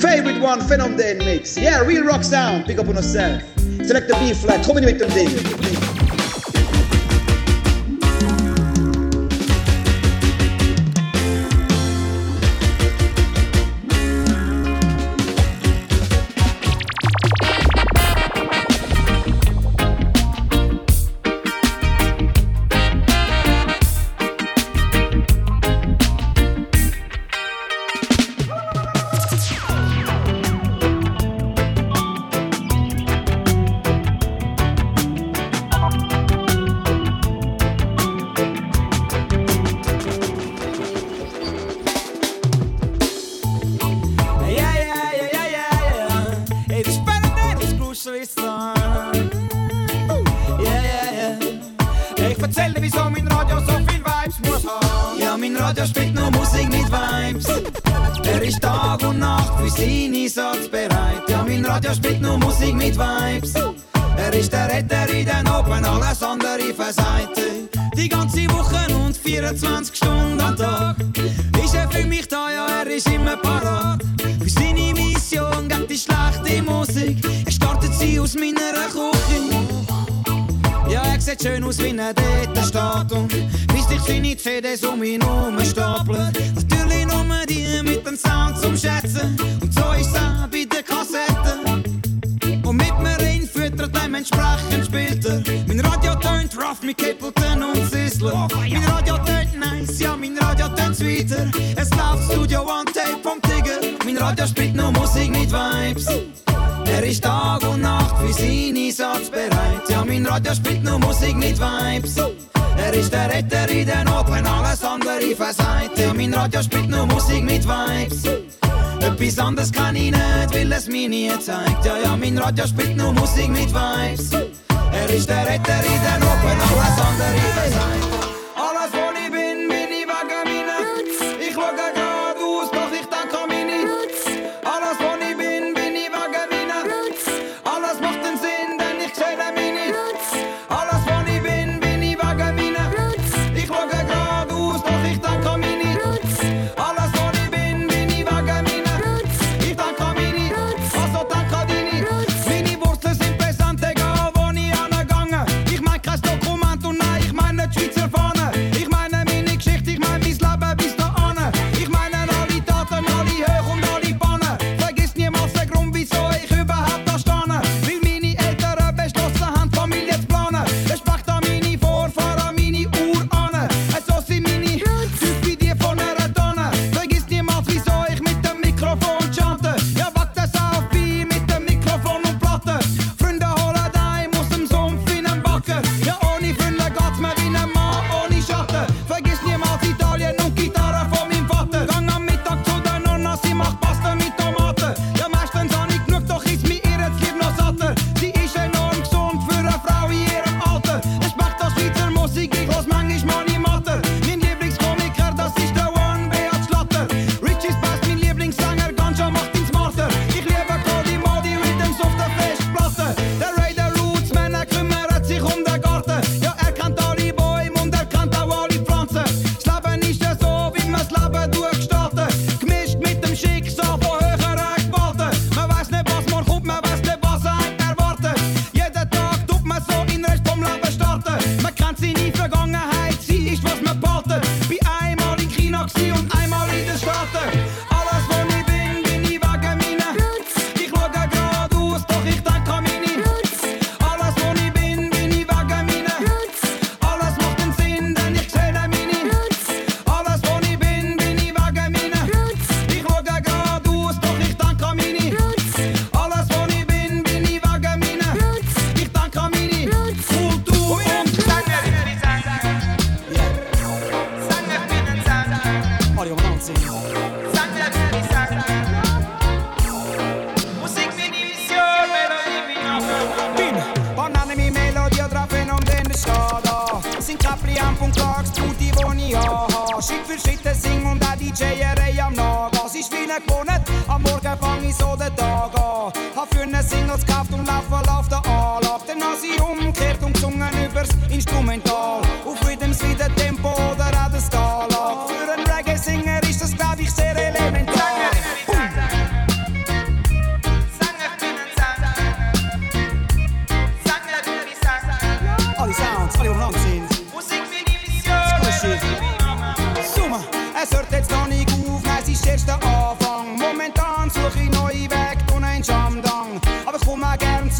Favorite one, Phenom Dane mix. Yeah, real rock sound. Pick up on yourself. Select the B flat. How many make them David? sieht schön aus wie ein Datenstatum. Bis dich seine CDs um ihn stapeln. Natürlich nur die mit dem Sound zum Schätzen. Und so ist es bei den Kassetten. Und mit mir in füttert dementsprechend spielt er. Mein Radio tönt rough mit Kippelton und Sizzler. Oh, mein Radio tönt nice, ja, mein Radio tönt sweeter. Es läuft Studio One Tape vom Tiger. Mein Radio spielt nur Musik, mit Vibes. Er ist Tag und Nacht für seine Satz bereit. Ja, mein Radio spielt nur Musik, mit Vibes. Er ist der Retter in der Not, wenn alles andere versagt. Ja, mein Radio spielt nur Musik mit Vibes. Etwas anderes kann ich nicht, weil es mir nie zeigt. Ja, ja, mein Radio spielt nur Musik mit Vibes. Er ist der Retter in der Not, wenn alles andere versagt.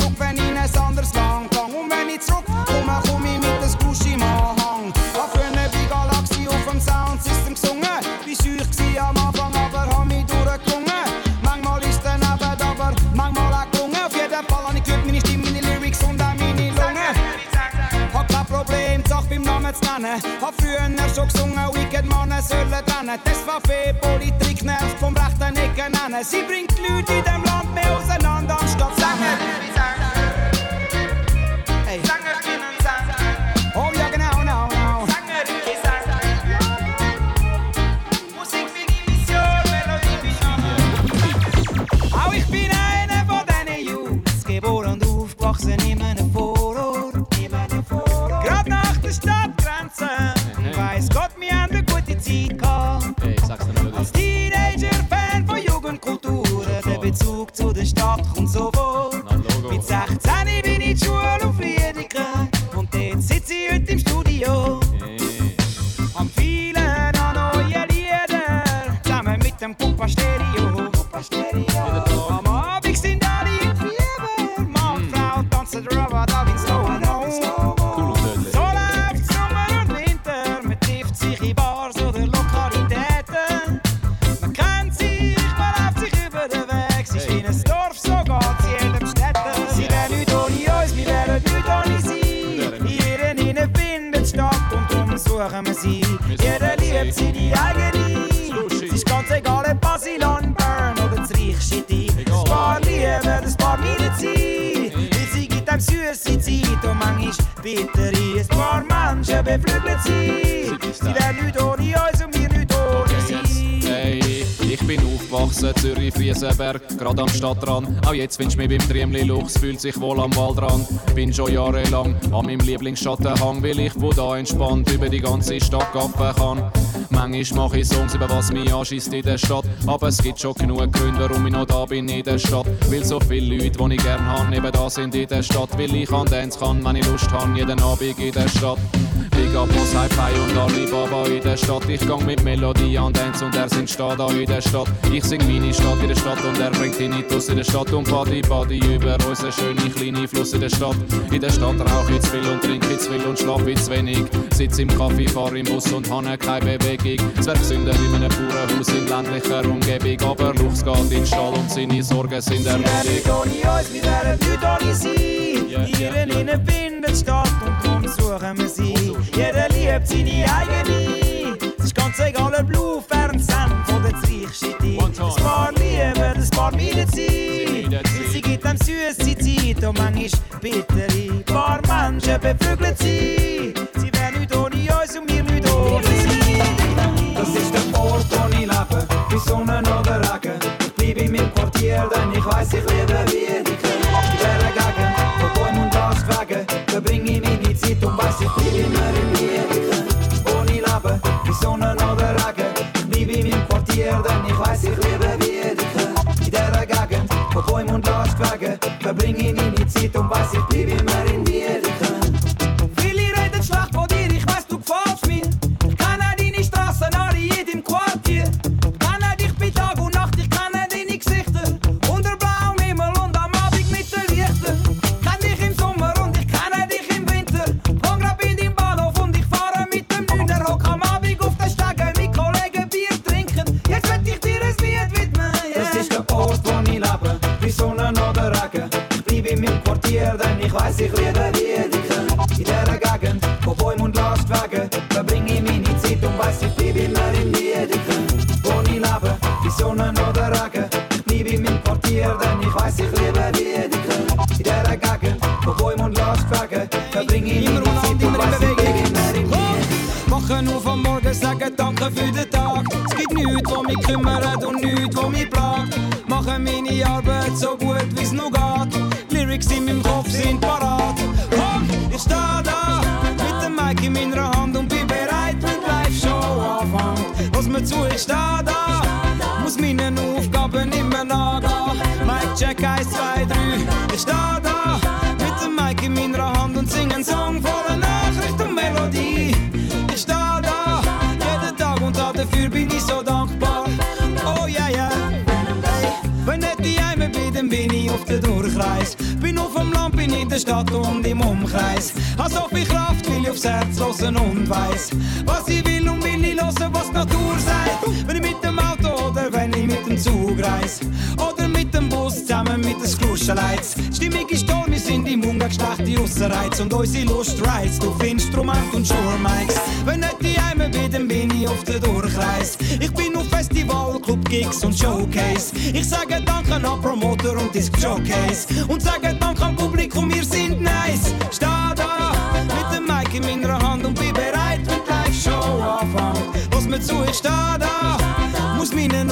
Zurück, wenn ich in ein anderes Land gang. Und wenn ich zurückkomme, komme ich mit einem Gusch im Anhang. Hab früher bei Galaxie auf dem Soundsystem gesungen. Wie schüch gsi am Anfang, aber hab mich durchgerungen. Manchmal ist daneben, aber manchmal auch gelungen. Auf jeden Fall hab ich gehört, meine Stimme, meine Lyrics und auch meine Lungen. Hab kein Problem, die Sache beim Namen zu nennen. Hab früher schon gesungen, Wicked Mannen sollen trennen. Das war viel Politik, nervt vom rechten Ecken nennen. Sie bringt die Leute in dem sie. seine eigene. Es ist ganz egal, ob Basilon, Burn oder das Reich City. Egal. Ein paar lieben, ein paar sie. Weil sie gibt einem süße Zeit und manchmal bittere. Ein paar Menschen beflügeln sie. Sie wären nicht ohne uns aufgewachsen, Zürich, Friesenberg, gerade am Stadtrand. Auch jetzt findest du mich beim Triemli Luchs, fühlt sich wohl am Waldrand. Bin schon jahrelang an meinem Lieblingsschattenhang, weil ich wo da entspannt über die ganze Stadt gaffen kann. Manchmal mache ich Songs über was mich anschießt in der Stadt. Aber es gibt schon genug Gründe, warum ich noch da bin in der Stadt. Weil so viele Leute, die ich gern habe, eben da sind in der Stadt. Weil ich an Dance kann, wenn ich Lust habe, jeden Abend in der Stadt. Big up aus Hi-Fi und Alibaba in der Stadt. Ich gang mit Melodie an Dance und er singt Stad da in der Stadt. Ich sing meine Stadt in der Stadt und er bringt Tinnitus in der Stadt. Und Body Body über unseren schönen kleinen Fluss in der Stadt. In der Stadt rauch ich zu viel und trink ich zu viel und schlaf ich zu wenig. Sitz im Kaffee, fahr im Bus und habe keine Bewegung. Gesünder in einem Bauernhaus in ländlicher Umgebung. Aber Luchs geht in den Stall und seine Sorgen sind Sie erledigt. nicht ohne uns, wir wären nicht ohne sie. Ja, ja, Ihren Stadt und darum suchen wir sie. Jeder liebt seine eigene. Es ist ganz egal, ob Blue, Fernsehen oder das Reich City. One time. Ein paar lieben, ein paar meiden sie. sie. Gibt einem süße Zeit und manchmal bittere. Ein paar Menschen beflügeln sie. Sie wären nicht ohne uns und wir nicht ohne sie. Das ist der Ort, wo ich lebe, bei Sonne oder Regen. Ich bleib in meinem Quartier, denn ich weiss, ich liebe verbringe ich meine Zeit und weiss, ich bleib immer in Wiedeke. Danke für den Tag. Es gibt nichts, was mich kümmert und nichts, was mich plagt. Mache meine Arbeit so gut, Stadt und im Umkreis. Hab so viel Kraft, will ich aufs Herz hören und weiss, was ich will und will ich hören, was die Natur sagt. Wenn ich mit dem Auto oder wenn ich mit dem Zug reis. Oder mit dem Bus zusammen mit den Skruschenleits. Stimmig ist toll, wir sind im Ungeschlecht die Russenreiz und unsere Lust reizt auf Instrument und Sure-Mikes. Wenn nicht die Heime bin, dann bin ich auf der Durchreis. Ich bin Festival, Club, Gigs und Showcase. Ich sage Danke an Promoter und Disc Showcase. Und sage Danke am Publikum, wir sind nice. Steh da mit dem Mic in meiner Hand und bin bereit, wenn die Live-Show anfängt. Was mir zu, ich steh da, muss meinen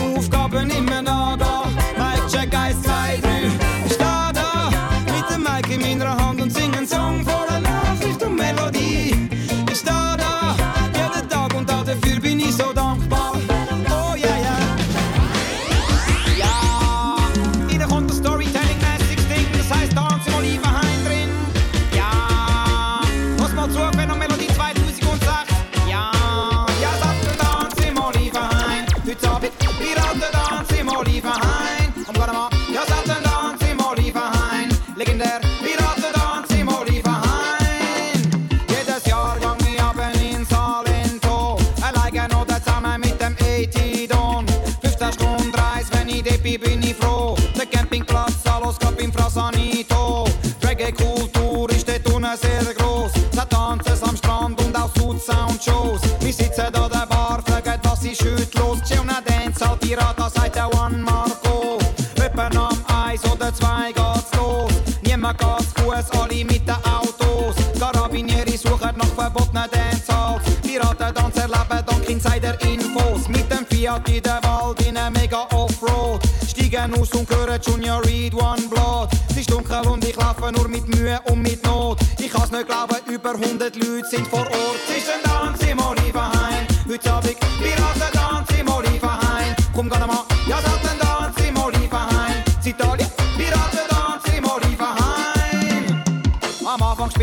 Niemand geht zu Fuß, alle mit den Autos. Carabinieri suchen nach verbotenen Dancehalls. Piraten tanzen erleben dank Insider-Infos. Mit dem Fiat in den Wald in einem mega Offroad. Steigen aus und hören Junior Reed One Blood. Es ist dunkel und ich laufe nur mit Mühe und mit Not. Ich kann's nicht glauben, über 100 Leute sind vor Ort. Es ist ein Tanz im Olivenhain. Heute Abend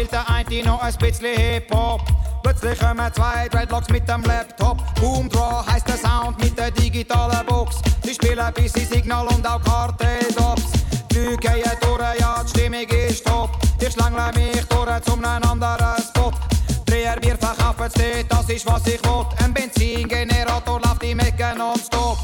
Spielt der eine noch ein bisschen Hip-Hop. Plötzlich kommen zwei Dreadlocks mit dem Laptop. Boom Draw heisst der Sound mit der digitalen Box. Sie spielen bis sie Signal und auch Karteldops. Die gehen durch, ja, die Stimmung ist top. Ich schlängle mich durch zum anderen Spot. Dreher Bier verkaufen das ist was ich will. Ein Benzingenerator läuft im Ecken nonstop.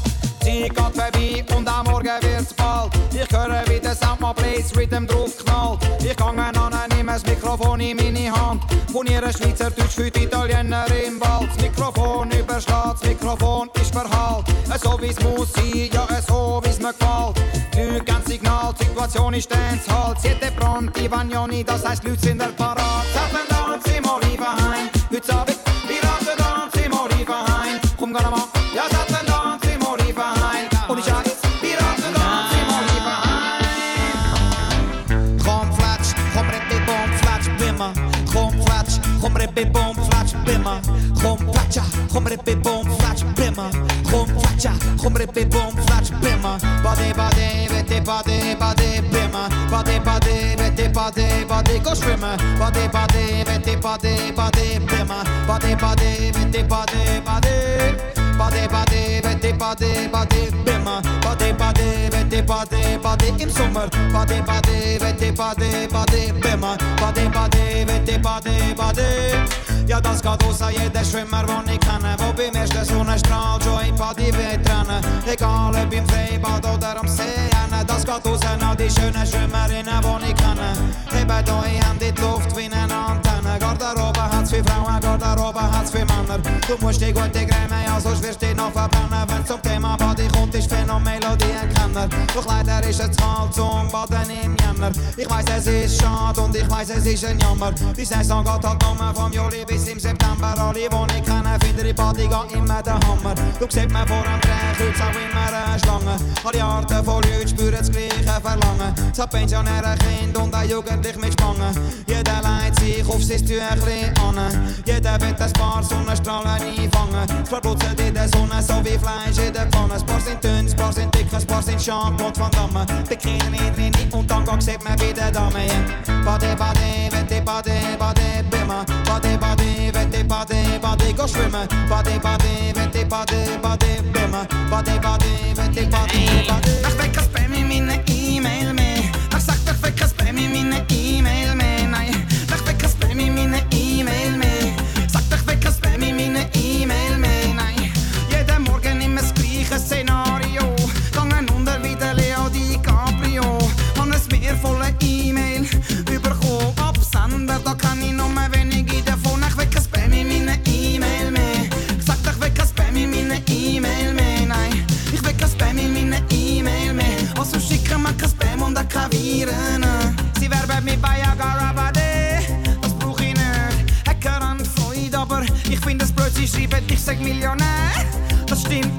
Zeit geht vorbei und am Morgen wird's bald. Ich höre, wie der mal Blaze Rhythm drauf knallt. Ich gang an, nehme das Mikrofon in meine Hand. Funiere Schweizerdeutsch für die Italiener im Wald. Das Mikrofon überschlägt, das Mikrofon ist verhallt. So wie's muss sein, ja so wie's mir gefällt. Leute geben Signal, die Situation ist Dancehall. Siete pronti, Vagnoni, das heisst, Leute sind der Parat. Seven Dance im Olivenhain. Heute Abend, Piraten Dance im Olivenhain. Komm, geh mal, bom flatsch bimmer. Kom flatcha, kom rippe bom flatsch bimmer. Kom flatcha, kom rippe bom flatsch bimmer. Bade bade, vete bade bade bimmer. Bade bade, vete bade bade go schwimmen. Bade bade, vete bade bade bimmer. Bade bade, vete bade bade. Bade bade, vete bade bade bimmer. Bade bade, vete bade bade im Sommer. Bade bade, vete bade bade bimmer. Bade bade, vete bade bade. Ja, das geht aus an jeden Schwimmer, den ich kenne. Wo beim ersten Sonnenstrahl schon ein paar die Wettrennen. Egal ob im Freibad oder am See. rennen. Das geht aus an die schönen Schwimmerinnen, die ich kenne. Heben eure Hände in die Luft wie eine Antenne. Garderobe hat's für Frauen, Garderobe hat's für Männer. Du musst die gute Creme, ja, sonst wirst du dich noch verbrennen. Wenn zum Thema Body kommt, ist Phänomelodie ein Kenner. Doch leider ist es kalt zum Baden im Jänner. Ich weiss, es ist schade und ich weiss, es ist ein Jammer. Die Saison geht halt nur vom Juli bis im September. Alle, die ich kenne, finden Body geht immer der Hammer. Du siehst mir vor dem Drehkreuz auch immer eine Schlange. Alle Arten von Leuten spüren das gleiche Verlangen. Es hat Pensionäre, Kind und auch Jugendlich mit Spangen. Jeder leitet sich auf sein Tüchlein an. Jeder will ein paar Sonnenstrahlen einfangen. Es verputzelt in der Sonne so wie Fleisch in der Pfanne. Ein paar sind dünn, ein paar sind dick, ein paar sind Jean-Claude Van Damme. Bikini drin und dann sieht man bei der Dame. Yeah. Bade, bade, wette, bade, bade, bimmer. Bade, bade, wette, bade, bade, go schwimmen. Bade, bade, wette, bade, bade, bimmer. Bade, bade, wette, bade, bade. Nach Wecker spam ich meine perfect, cause spammy me in the email, man. 5 millioner Millionen. Das stimmt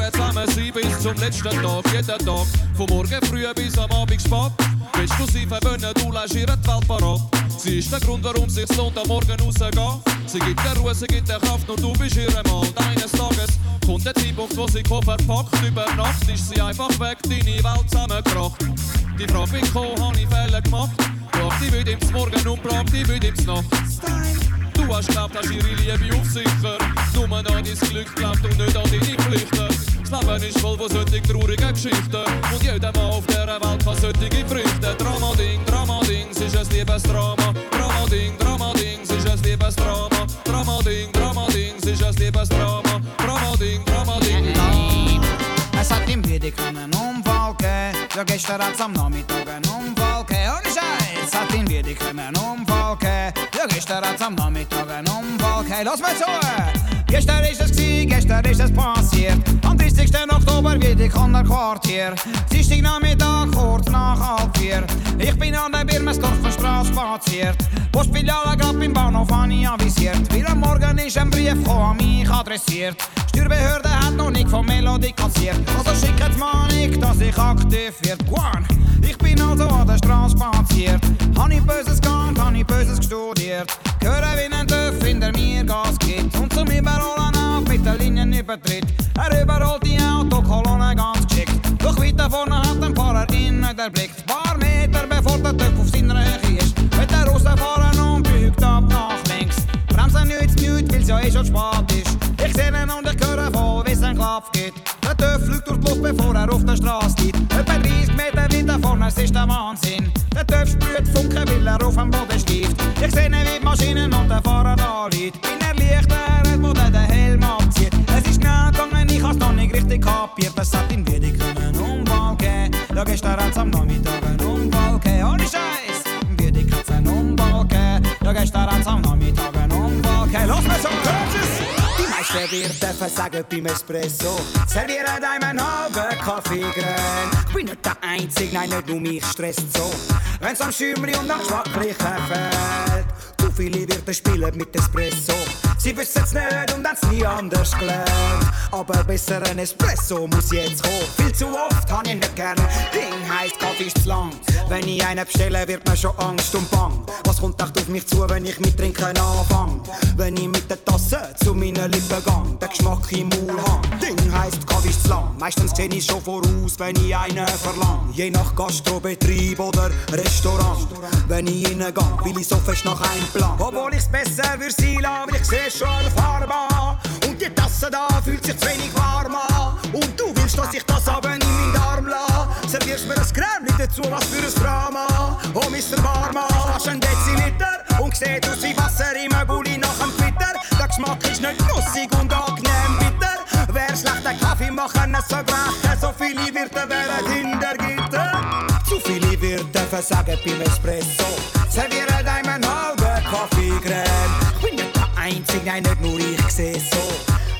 ihr zusammen sein bis zum letzten Tag, jeden Tag. Von morgen früh bis am Abend spät. Willst du sie verwöhnen, du lässt ihr die Welt parat. Sie ist der Grund, warum sich's lohnt, am Morgen rauszugehen. Sie gibt dir Ruhe, sie gibt dir Kraft, nur du bist ihr Mann. Eines Tages kommt der Zeitpunkt, wo sie Koffer packt. Über Nacht ist sie einfach weg, deine Welt zusammengekracht. Die Frage bin gekommen, hab ich Fehler gemacht. Brauch die wieder ins Morgen und brauch die wieder ins Nacht. Du hast glaubt, hast ihre Liebe auf sicher. Nur an dein Glück glaubt und nicht an deine Pflichten. Das Leben ist voll von solchen traurigen Geschichten. Und jeder Mann auf dieser Welt kann solche Früchte. Drama-Ding, Drama-Ding, es ist ein Liebesdrama. Drama-Ding, Drama-Ding, es ist ein Liebesdrama. Drama-Ding, es ist ein Liebesdrama. Drama-Ding, Drama-Ding. Es hat im Wiedek einen Unfall gegeben. Ja, gestern hat's am Nachmittag einen Unfall gegeben. Ohne es hat in Wiedek einen Unfall gegeben. Ja, gestern hat's am Nachmittag einen Unfall gegeben. Lass mal zu! Gestern ist es gsi, gestern ist es passiert. Am 30. Oktober Wiedek an der Quartier. Dienstag Nachmittag, kurz nach halb vier. Ich bin an der Birmensdorfer Straße spaziert. Postfiliale grad beim Bahnhof habe ich avisiert. Am Morgen ist ein Brief an mich adressiert. Steuerbehörde hat noch nicht von Melodie kassiert. Also schickt's mal nicht, dass ich aktiv wird. Guan, ich bin also an der Straße spaziert. Linienübertritt. Er überholt die Autokolonne ganz geschickt. Doch weiter vorne hat ein Fahrer ihn nicht erblickt. Paar Meter bevor der Töpf auf seiner Höhe ist. Wird er rausfahren und biegt ab nach links. Bremsen nützt nichts, weil's ja eh schon spät ist. Ich seh ihn und ich höre voll, wie's ein Klapp geht. Der Töff fliegt durch die Luft, bevor er auf der Straße liegt. Etwa 30 Meter weiter vorne, es ist der Wahnsinn. Der Töff sprüht Funken, weil er auf dem Boden schläft. Ich seh ihn wie die Maschinen und der Fahrer da liegt. Gestern hat's am Nachmittag einen Unfall gegeben. Ohne Scheiß! In Wiedek hat's einen Unfall gegeben. Ja, gestern hat's am Nachmittag einen Unfall gegeben. Los, wir so, Die meisten Wirte dürfen sagen beim Espresso Servieren einem einen halben Kaffee grün Ich bin nicht der Einzige, nein, nicht nur mich stresst so Wenn's am Schümli und Geschmacklichen fehlt Zu viele Wirte spielen mit Espresso Sie wissen's nicht und haben's nie anders gelernt aber besser ein Espresso muss jetzt kommen. Viel zu oft hab ich nicht gerne. Ding heisst, Kaffee ist zu lang. Wenn ich einen bestelle, wird mir schon Angst und Bang. Was kommt echt auf mich zu, wenn ich mit Trinken anfang? Wenn ich mit der Tasse zu meinen Lippen gang, der Geschmack im Maul hang. Meistens kenne ich schon voraus, wenn ich einen verlang. Je nach Gastrobetrieb oder Restaurant. Wenn ich reingehe, will ich so fest nach einem Plan. Obwohl ich's besser würde sein lassen, weil ich sehe schon eine Farbe. Und die Tasse da fühlt sich zu wenig warm an. Und du willst, dass ich das aber in meinen Darm lasse. Servierst mir ein Creme dazu, was für ein Drama. Oh, Mr. Barman, hast einen Deziliter und sieht aus wie Wasser im Gulli nach dem Twitter. Der Geschmack ist nicht nussig und angenehm. Wer schlechten Kaffee machen, es so brechen. So viele Wirte wären hinter Gitter. Zu viele Wirte versagen beim Espresso. Servieren einem halben Kaffeecreme. Ich bin nicht der Einzige, nein, nicht nur ich sehe so.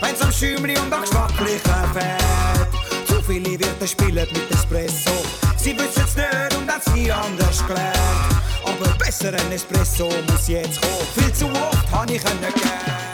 Wenn's am Schümli und am Geschmacklichen fehlt. Zu viele Wirte spielen mit Espresso. Sie wissen's nicht und haben's nie anders gelernt. Aber besser ein Espresso muss jetzt kommen. Viel zu oft hab ich ihn nicht gern.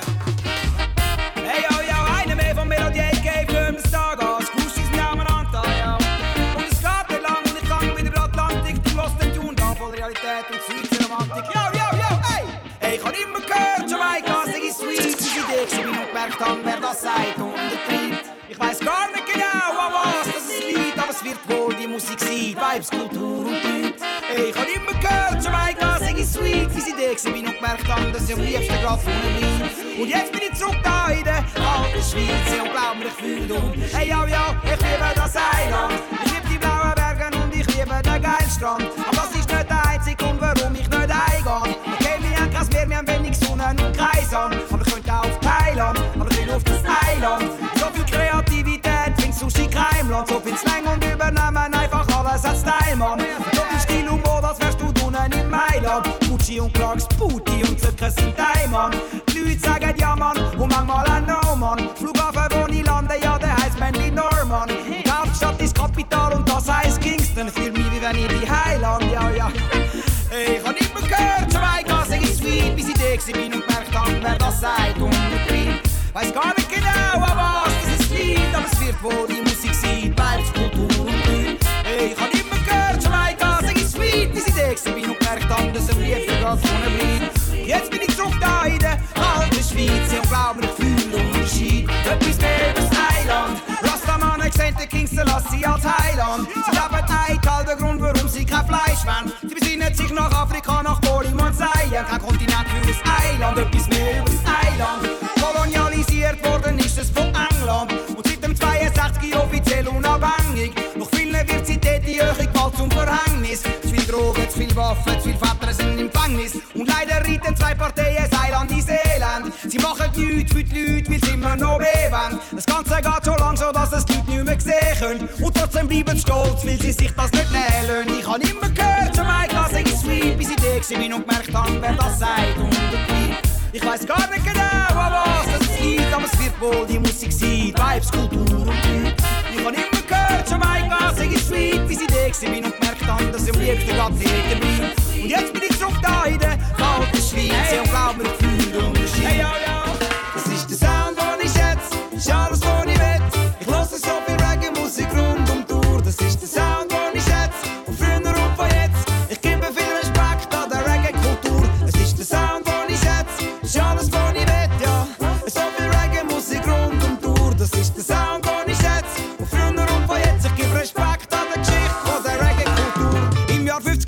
Hab, wer das sagt und betreibt. Ich weiß gar nicht genau, an was das liegt, aber es wird wohl die Musik sein, Vibes, Kultur und Leute. Hey, ich hab immer gehört, Jamaika, sag ich sweet. Ich Idee gewesen, bin und gemerkt hab, dass ich am liebsten grad vorne bleibe. Und jetzt bin ich zurück da in der alten Schweiz und glaub mir, ich fühl dumm. Hey, yo, yo, ich liebe das Eiland. Ich liebe die blauen Berge und ich liebe den geilen Strand. Auf das Eiland. So viel Kreativität, bringt Sushi Keimland. So viel Slang und übernehmen einfach alles als Style, Mann. So viel Stil und Mode, als wärst du drinnen in Mailand. Gucci und Clarks, Booty und Zucker sind dein Mann. Die Leute sagen ja, Mann, und manchmal auch no, Mann. Flughafen, wo ich lande, ja, der heißt Manly Norman. Die Hauptstadt ist Kapital und das heißt Kingston. Fühl mich, wie wenn ich die Heiland, ja, ja. Hey, ich hab immer gehört, Jamaika, sag ich sweet, bis ich da bin und gemerkt hab, wer das sagt und betreibt. Weiß gar nicht genau, an was das ist liegt, aber es wird wohl die Musik sein, Vibes, Kultur und Leute. Hey, ich hab immer gehört, Jamaika, sag ich sweet, bis ich gewesen bin und gemerkt hab, dass am liebsten grad vorne bleibt. Jetzt bin ich zurück da in der alten Schweiz, ja, glaub mir, ich fühl den Unterschied. Etwas mehr das Eiland, Rastaman, ich seh den King Selassie als Heiland. Sie leben eitel, der Grund, warum sie kein Fleisch wollen. Sie besinnen sich nach Afrika, nach Polen und Seien. Kein Kontinent für das Eiland, zum Verhängnis. Zu viel Drogen, zu viel Waffen, zu viel Väter sind im Gefängnis. Und leider reiten zwei Parteien das Eiland ins Elend. Sie machen nichts für die Leute, weil sie immer noch wollen. Das Ganze geht so lang so, dass es die Leute nicht mehr sehen können. Und trotzdem bleiben sie stolz, weil sie sich das nicht nehmen. Ich hab immer gehört, Jamaika, sag ich sweet, bis ich da bin und gemerkt hab, wer das sagt und. Ich weiß gar nicht genau, was das liegt, aber es wird wohl die Musik sein, Vibes, Kultur und Leute. Ich hab immer bin und gemerkt hab, dass ich am liebsten grad hier bleibe. Und jetzt bin ich zurück da in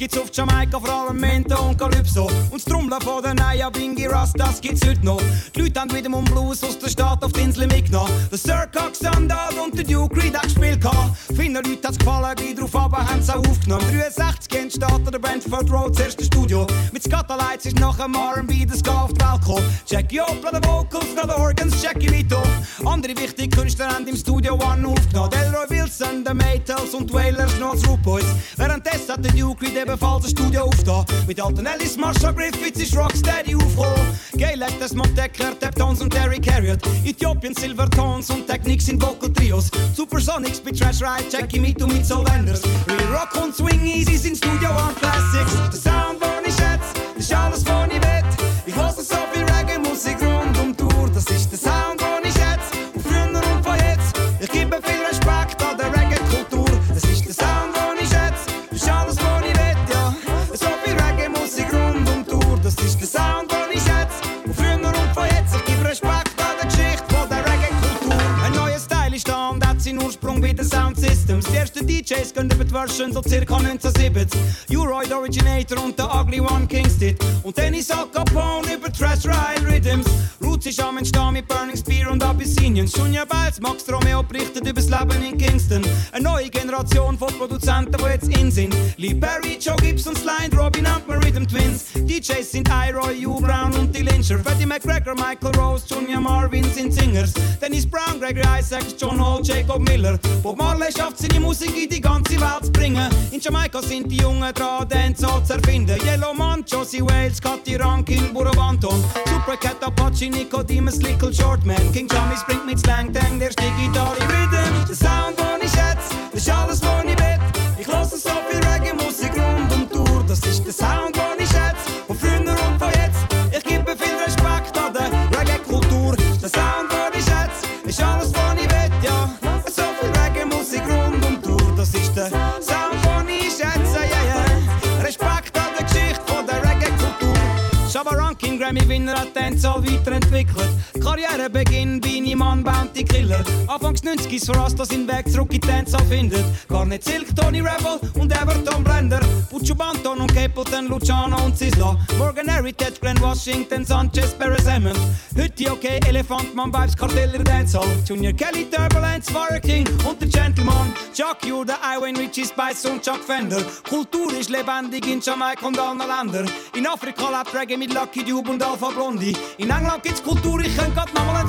gibt's auf Jamaika vor allem Mento und Calypso. Und das Trommeln von den Naya Bingi Ras, das gibt's heute noch. Die Leute haben wieder um Blues aus der Stadt auf die Insel mitgenommen. Der Sir Cox und der Duke Reed hat gespielt. Vielen Leuten hat's gefallen, gleich drauf aber haben's auch aufgenommen. 63 entsteht der Brentford Road, das erste Studio. Mit Scatterlights ist nach dem R&B das Ska auf die Welt gekommen. Jackie Opel an den Vocals, noch den Organs, Jackie Vito. Andere wichtige Künstler haben im Studio One aufgenommen. Delroy Wilson, The Maytals und Wailers, noch Root Boys. Währenddessen hat der Duke Reed ebenfalls ein Studio aufgetan. Mit alten Ellis, Marshall Griffiths ist Rocksteady aufgekommen. Gayle Desmond Decker, Taptones und Terry Carriot. Ethiopian Silvertones und Technics sind Vocal Trios. Supersonics mit Trash Ride, Jackie Mito mit Soul Wenders. Real Rock und Swing Easy sind Studio One Classics. Der Sound, den ich schätze, ist alles, was ich will. Ich höre so viel Reggae-Musik DJs gehen über die Version so circa 1970. Uroid Originator und der Ugly One Kingston. Und Dennis Al Capone über Trash Ride Rhythms. Roots ist am Entstehen mit Burning Spear und Abyssinian. Junior Bells, Max Romeo berichtet über das Leben in Kingston. Eine neue Generation von Produzenten, die jetzt in sind. Lee Perry, Joe Gibson, Slide, Robin und Rhythm Twins. DJs sind Iroy, Hugh Brown und die Lyncher. Freddie McGregor, Michael Rose, Junior Marvin sind Singers. Dennis Brown, Gregory Isaacs, John Hall, Jacob Miller. Bob Marley schafft seine Musik in die die ganze Welt zu bringen. In Jamaika sind die Jungen dran, Dancehall zu erfinden. Yellow Man, Josie Wales, Katy Rankin, Burabanton, Supercat, Apache, Nico Nicodemus, Little Shortman, King Jummy springt mit Slang, Tang, der ist digitale Rhythm. Der Sound, den ich schätze, das ist alles, was ich will. Ich lasse so viel in Ratenz weiterentwickelt. Karrierebeginn bin ich Mann Bounty Killer. Anfangs 90 so Rasta seinen Weg zurück in Tänzer findet. Garnet Silk, Tony Rebel und Everton Blender. Puccio Banton und Capleton, Luciano und Sisla. Morgan Heritage, Ted Glenn Washington, Sanchez, Perez Hammond. Hütti, okay, Elefant, Man Vibes, Kartell in Dancehall. Junior Kelly, Turbulence, Warwick King und der Gentleman. Chuck Jude, Iwan Richie, Spice und Chuck Fender. Kultur ist lebendig in Jamaika und allen Ländern. In Afrika lebt Reggae mit Lucky Dube und Alpha Blondie. In England gibt's Kultur, ich könnte grad nochmal ein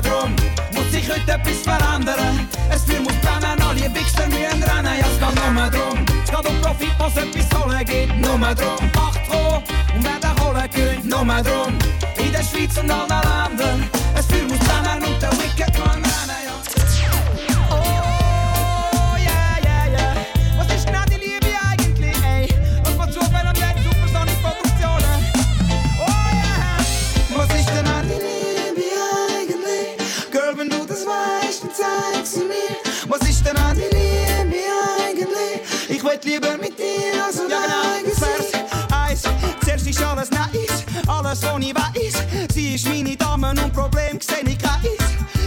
drum muss sich heute etwas verändern. Es wird muss brennen, alle Wichser müssen rennen. Ja, es geht nur drum. Es geht um Profit, was etwas holen gibt. Nur drum. Macht froh und wer da holen könnt. Nur drum. In der Schweiz und allen Ländern. Person, ich weiß. Sie ist meine Dame und Problem sehe ich keins.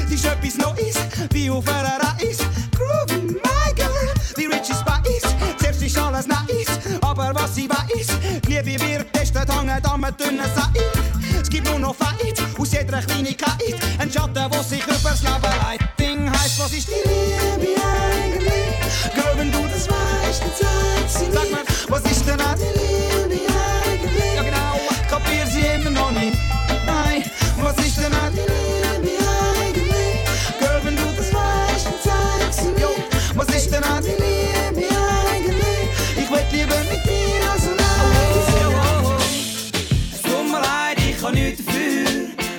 Sie ist etwas Neues, wie auf einer Reise. Groovy, my girl, die Rich ist bei uns. Zuerst ist alles nice, aber was sie weiß, Liebe wird testet, hängt am dünnen Seil. Es gibt nur noch Feit, aus jeder Kleinigkeit. Ein Schatten, wo sich übers Leben leitet. Ding heisst, was ist die Liebe eigentlich? Girl, wenn du das weißt, dann sag sie mir, was ist denn auch die kann nichts dafür.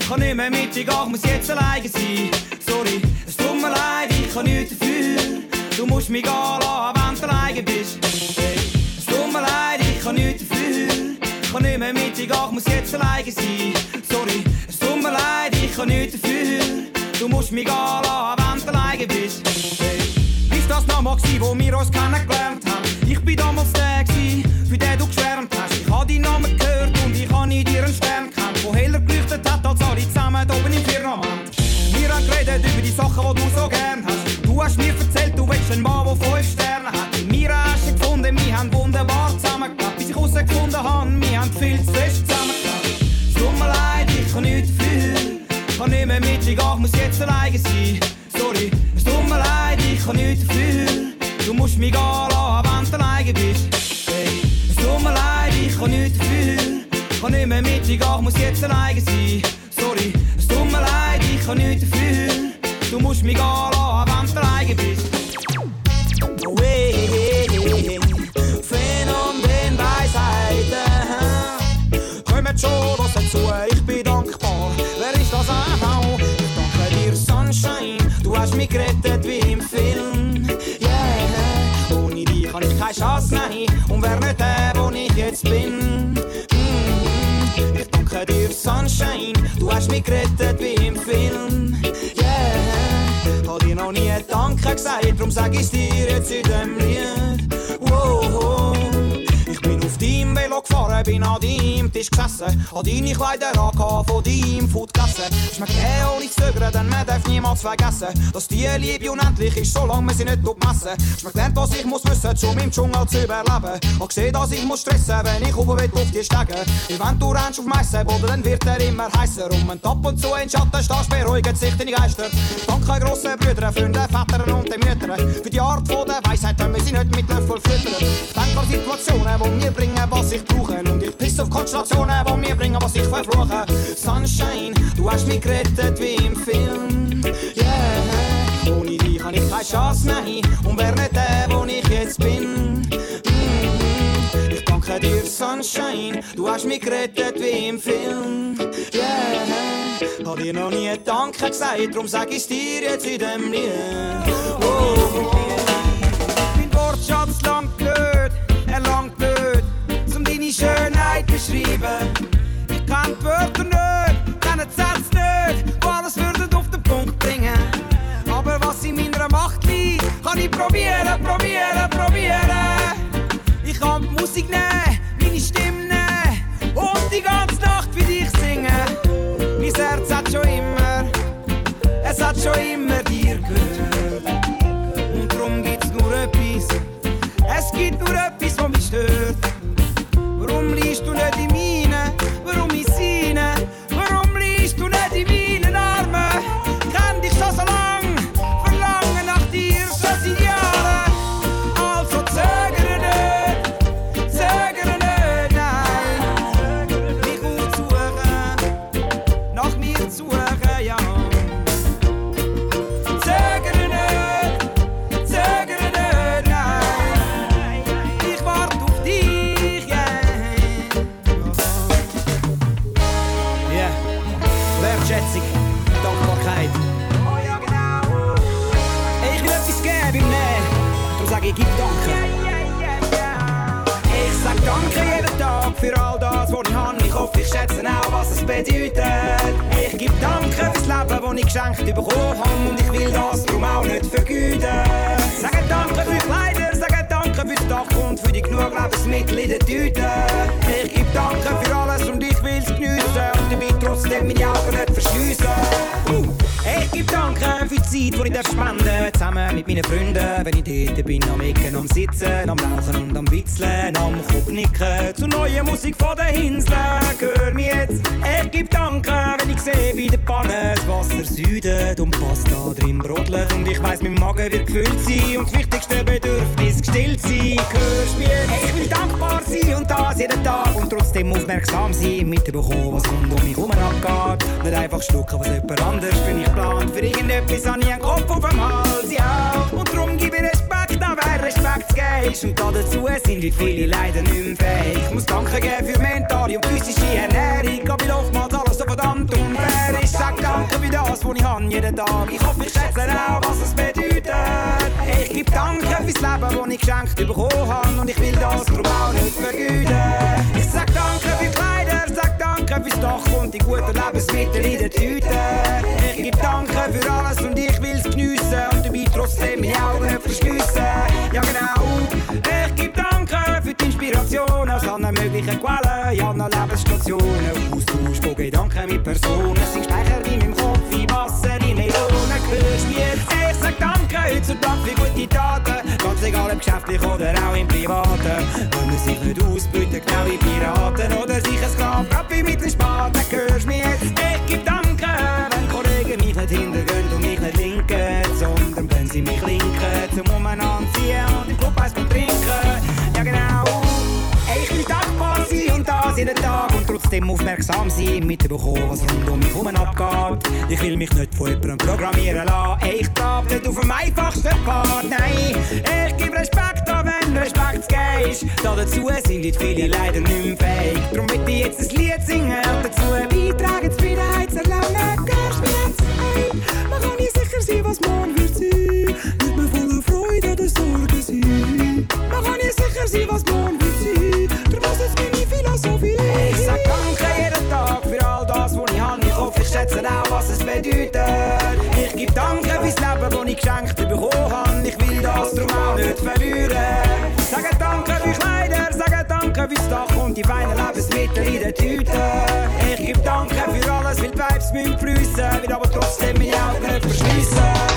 Ich kann nicht mehr mit dir gehen, ich muss jetzt alleine sein. Sorry, es tut mir leid, ich kann nichts dafür. Du musst mich gehen lassen, wenn du alleine bist. Es tut mir leid, ich kann nichts dafür. Ich kann nicht mehr mit dir gehen, ich muss jetzt alleine sein. Sorry, es tut mir leid, ich kann nichts dafür. Du musst mich gehen lassen, wenn du alleine bist. Das nochmal gsi, wo wir uns kennengelernt haben? Ich bin damals der gsi, für den du geschwärmt hast. Ich hab deinen Namen gehört und ich hab in dir einen Stern gekannt, der heller geleuchtet hat als alle zusammen oben im Firmament. Wir haben geredet über die Sachen, die du so gern hast. Du hast mir erzählt, du willst einen Mann, der fünf Sterne hat. In mir hast du gefunden, wir haben wunderbar zusammengelebt. Bis ich herausgefunden habe, wir haben viel zu fest zusammengelebt. Es tut mir leid, ich kann nichts dafür. Kann nicht mehr mit dir gehen, ich muss jetzt alleine sein. Mich gehen lassen, wenn du alleine bist. Hey, es tut mir leid, ich kann nichts dafür. Kann nicht mehr mit ich muss jetzt alleine sein. Sorry, es tut mir leid, ich kann nichts dafür. Du musst mich gehen lassen, wenn du alleine bist. Oh, hey, hey, hey, Phänomen Weisheiten. Kommt schon was dazu, ich bin dankbar. Wer ist das auch? Ich danke dir, Sunshine. Du hast mich gerettet wie im Film. Ich keine Chance, nein. Und wer nicht der, wo ich jetzt bin. Mm, Ich danke dir, Sunshine. Du hast mich gerettet wie im Film. Yeah, hab dir noch nie Danke gesagt, drum sag ich's dir jetzt in dem Lied. Wow, gefahren, bin an deinem Tisch gesessen, hab deine Kleider angehabt von deinem Food gegessen. Ist mir gegeben, ohne zögern, denn man darf niemals vergessen, dass die Liebe unendlich ist, solange man sie nicht messen. Ist mir gelernt, was ich muss wissen, um im Dschungel zu überleben. Hab gesehen, dass ich muss stressen, wenn ich oben will auf die Stege. Wenn du rennst auf Meissenboden, dann wird er immer heißer. Und wenn du ab und zu in Schatten stehst, beruhigen sich deine Geister. Danke grossen Brüdern, Freunde, Vätern und den Müttern. Für die Art von der Weisheit, wenn wir sie nicht mit Löffel füttern. Denk an Situationen, wo mir bringen, was ich brauche. Und ich piss auf Konstellationen, wo mir bringen, was ich verfluche. Sunshine, du hast mich gerettet wie im Film. Yeah, ohne dich habe ich keine Chance, nein. Und wer nicht der, wo ich jetzt bin. Mm, Ich danke dir, Sunshine, du hast mich gerettet wie im Film. Yeah, hab dir noch nie Danke gesagt, drum sag ich's dir jetzt in dem Lied. Oh. Mein Wortschatz langt Ich kann die Wörter nicht, kenne die Sätze nicht, die alles würden auf den Punkt bringen. Aber was in meiner Macht liegt, kann ich probieren, probieren, probieren. Ich kann die Musik nehmen, meine Stimme nehmen und die ganze Nacht für dich singen. Mein Herz hat schon immer, es hat schon immer geschenkt bekommen habe. Und ich will das darum auch nicht vergüten. Sag Danke für Kleider, sag Danke fürs Dach und für die genug Lebensmittel in der Tüte. Ich gebe Danke für alles und ich will's geniessen und dabei trotzdem meine Augen nicht Zeit, die ich darf spenden Zusammen mit meinen Freunden, wenn ich dort bin, am Ecken, am Sitzen, am Rauchen und am Witzeln, am Kopfnicken zu neuer Musik von den Inseln. Hör mir jetzt, ich geb Danke, wenn ich sehe, wie der Panne das Wasser südet und Pasta drin brodelt und ich weiss, mein Magen wird gefüllt sein und das wichtigste Bedürfnis gestillt sein. Hörst mir jetzt, ich will dankbar sein und das jeden Tag und trotzdem aufmerksam sein, mitbekommen, was rund um mich herum abgeht. Nicht einfach schlucken, was jemand anders für mich plant. Für irgendetwas habe ich einen Kopf auf dem Hals, ja. Und darum gebe ich Respekt gibst. Und da dazu sind wie viele leider nicht mehr fähig. Ich muss Danke geben für mentale und physische Ernährung, aber ich oftmals alles so verdammt unfair. Ich sag Danke für das, was ich habe jeden Tag. Ich hoffe, ich schätze auch, was es bedeutet. Ich gebe Danke fürs Leben, das ich geschenkt bekommen habe. Und ich will das darum auch nicht vergüten. Ich sag Danke für Kleider, sag Danke fürs Dach und die guten Lebensmittel in der Tüte. Ich gebe Danke für alles und ich will's geniessen und dabei trotzdem meine Augen nicht verschliessen. Ja genau, ich gebe Danke für die Inspiration aus allen möglichen Quellen, ja allen Lebensstationen. Austausch von Gedanken mit Personen, sind Speicher in meinem Kopf, wie Wasser in Melonen. Hörst du jetzt? Ich sag Danke heutzutage für gute Taten, ganz egal ob geschäftlich oder auch im Privaten. Wenn man sich nicht ausbeuten, genau wie Piraten oder sich ein Sklav, grad wie mit den Spaten. Hörst du jetzt? Linken, zum umeinander ziehen und im Club eins trinken. Ja genau. Ich will dankbar sein und das jeden Tag und trotzdem aufmerksam sein, mitbekommen, was rund um mich herum abgeht. Ich will mich nicht von jemandem programmieren lassen. Ich glaub nicht auf dem einfachsten Pfad, nein. Ich gebe Respekt an, wenn Respekt ist. Da dazu sind nicht viele leider nicht mehr fähig. Darum will ich jetzt ein Lied singen und dazu beitragen, Zufriedenheit zu erlangen. Du mich jetzt? Hey, man kann nicht sicher sein, was morgen wird sein, was morgen wird sein. Darum ist jetzt meine Philosophie. Ich sag Danke jeden Tag für all das, was ich habe. Ich hoffe, ich schätze auch, was es bedeutet. Ich gebe Danke fürs Leben, das ich geschenkt bekommen habe. Ich will das darum auch nicht verlieren. Sage Danke für Kleider, sage Danke fürs Dach und die feinen Lebensmittel in der Tüte. Ich gebe Danke für alles, weil die Vibes müssen fliessen. Will aber trotzdem meine Augen nicht verschliessen.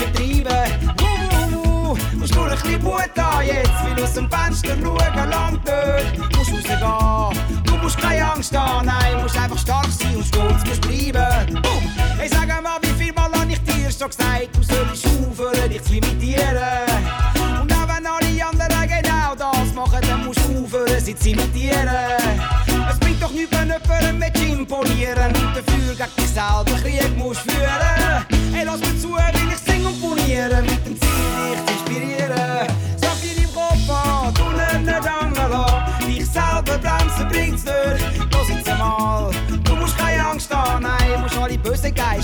Vertreiben. Wuh, wuh, wuh. Musst nur ein bisschen Mut haben jetzt, will aus dem Fenster schauen, lang dort. Musst rausgehen, du musst keine Angst haben, nein, musst einfach stark sein und stolz musst bleiben. Boom. Hey, sag mal, wie viel Mal hab ich dir schon gesagt, du sollst aufhören, dich zu limitieren. Und auch wenn alle anderen genau das machen, dann musst du aufhören, sie zu imitieren. Es bringt doch nichts, wenn jemandem mit imponieren und dafür gegen dich selber Krieg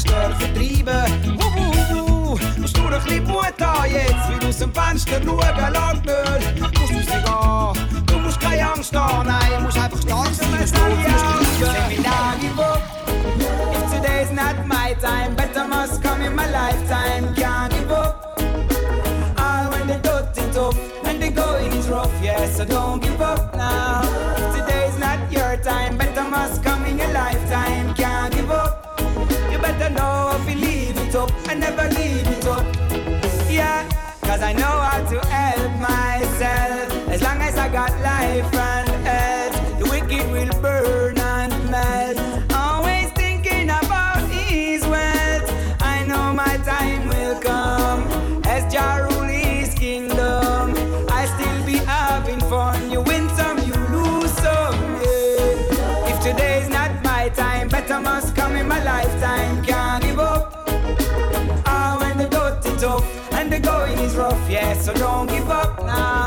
bösen Geister vertreiben. Wuh, wuh, wuh. Musst nur ein bisschen Mut haben jetzt, will aus dem Fenster schauen, lang nicht. Musst rausgehen, du musst keine Angst haben, nein, musst einfach stark sein, wenn es. If today's not my time, better must come in my lifetime. Can't give up. Ah, when the dirty tough, when the going is rough, yes, so don't give up never leave up. Yeah, cause I know how to help myself. As long as I got life and so don't give up now.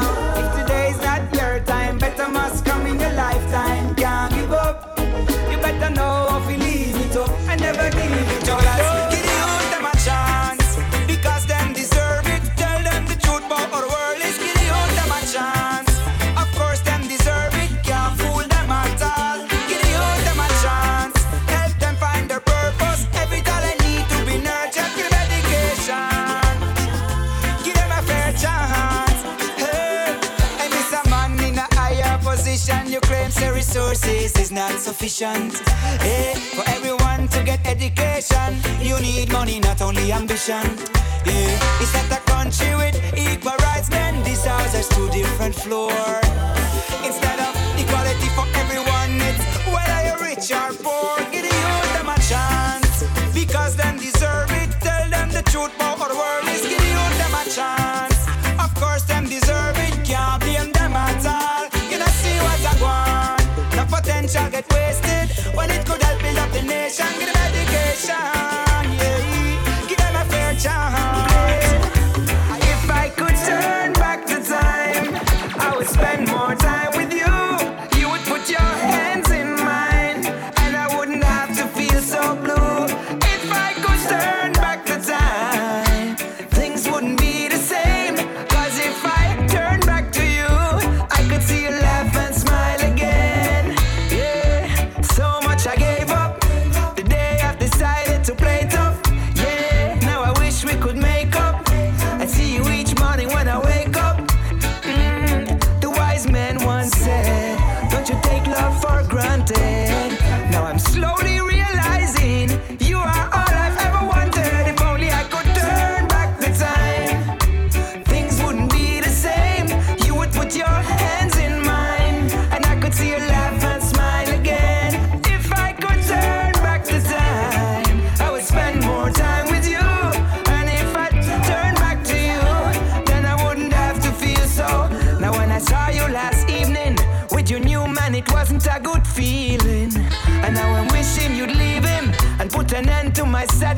resources is not sufficient. Hey, for everyone to get education, you need money, not only ambition. Eh, hey, it's not a country with equal rights, Then this house has two different floors. Instead of equality for everyone, it's whether you're rich or poor. Give the youth them a chance because them deserve it. Tell them the truth about our world is give the youth them a chance. potential get wasted when it could help build up the nation. Give them education, yeah. Give them a fair chance.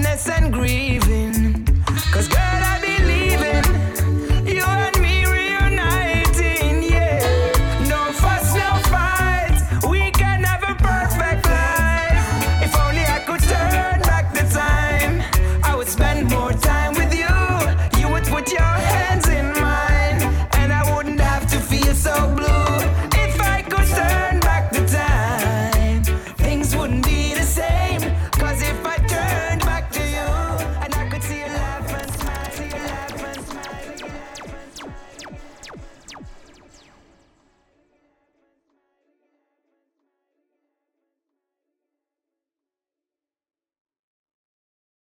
sadness and grieving.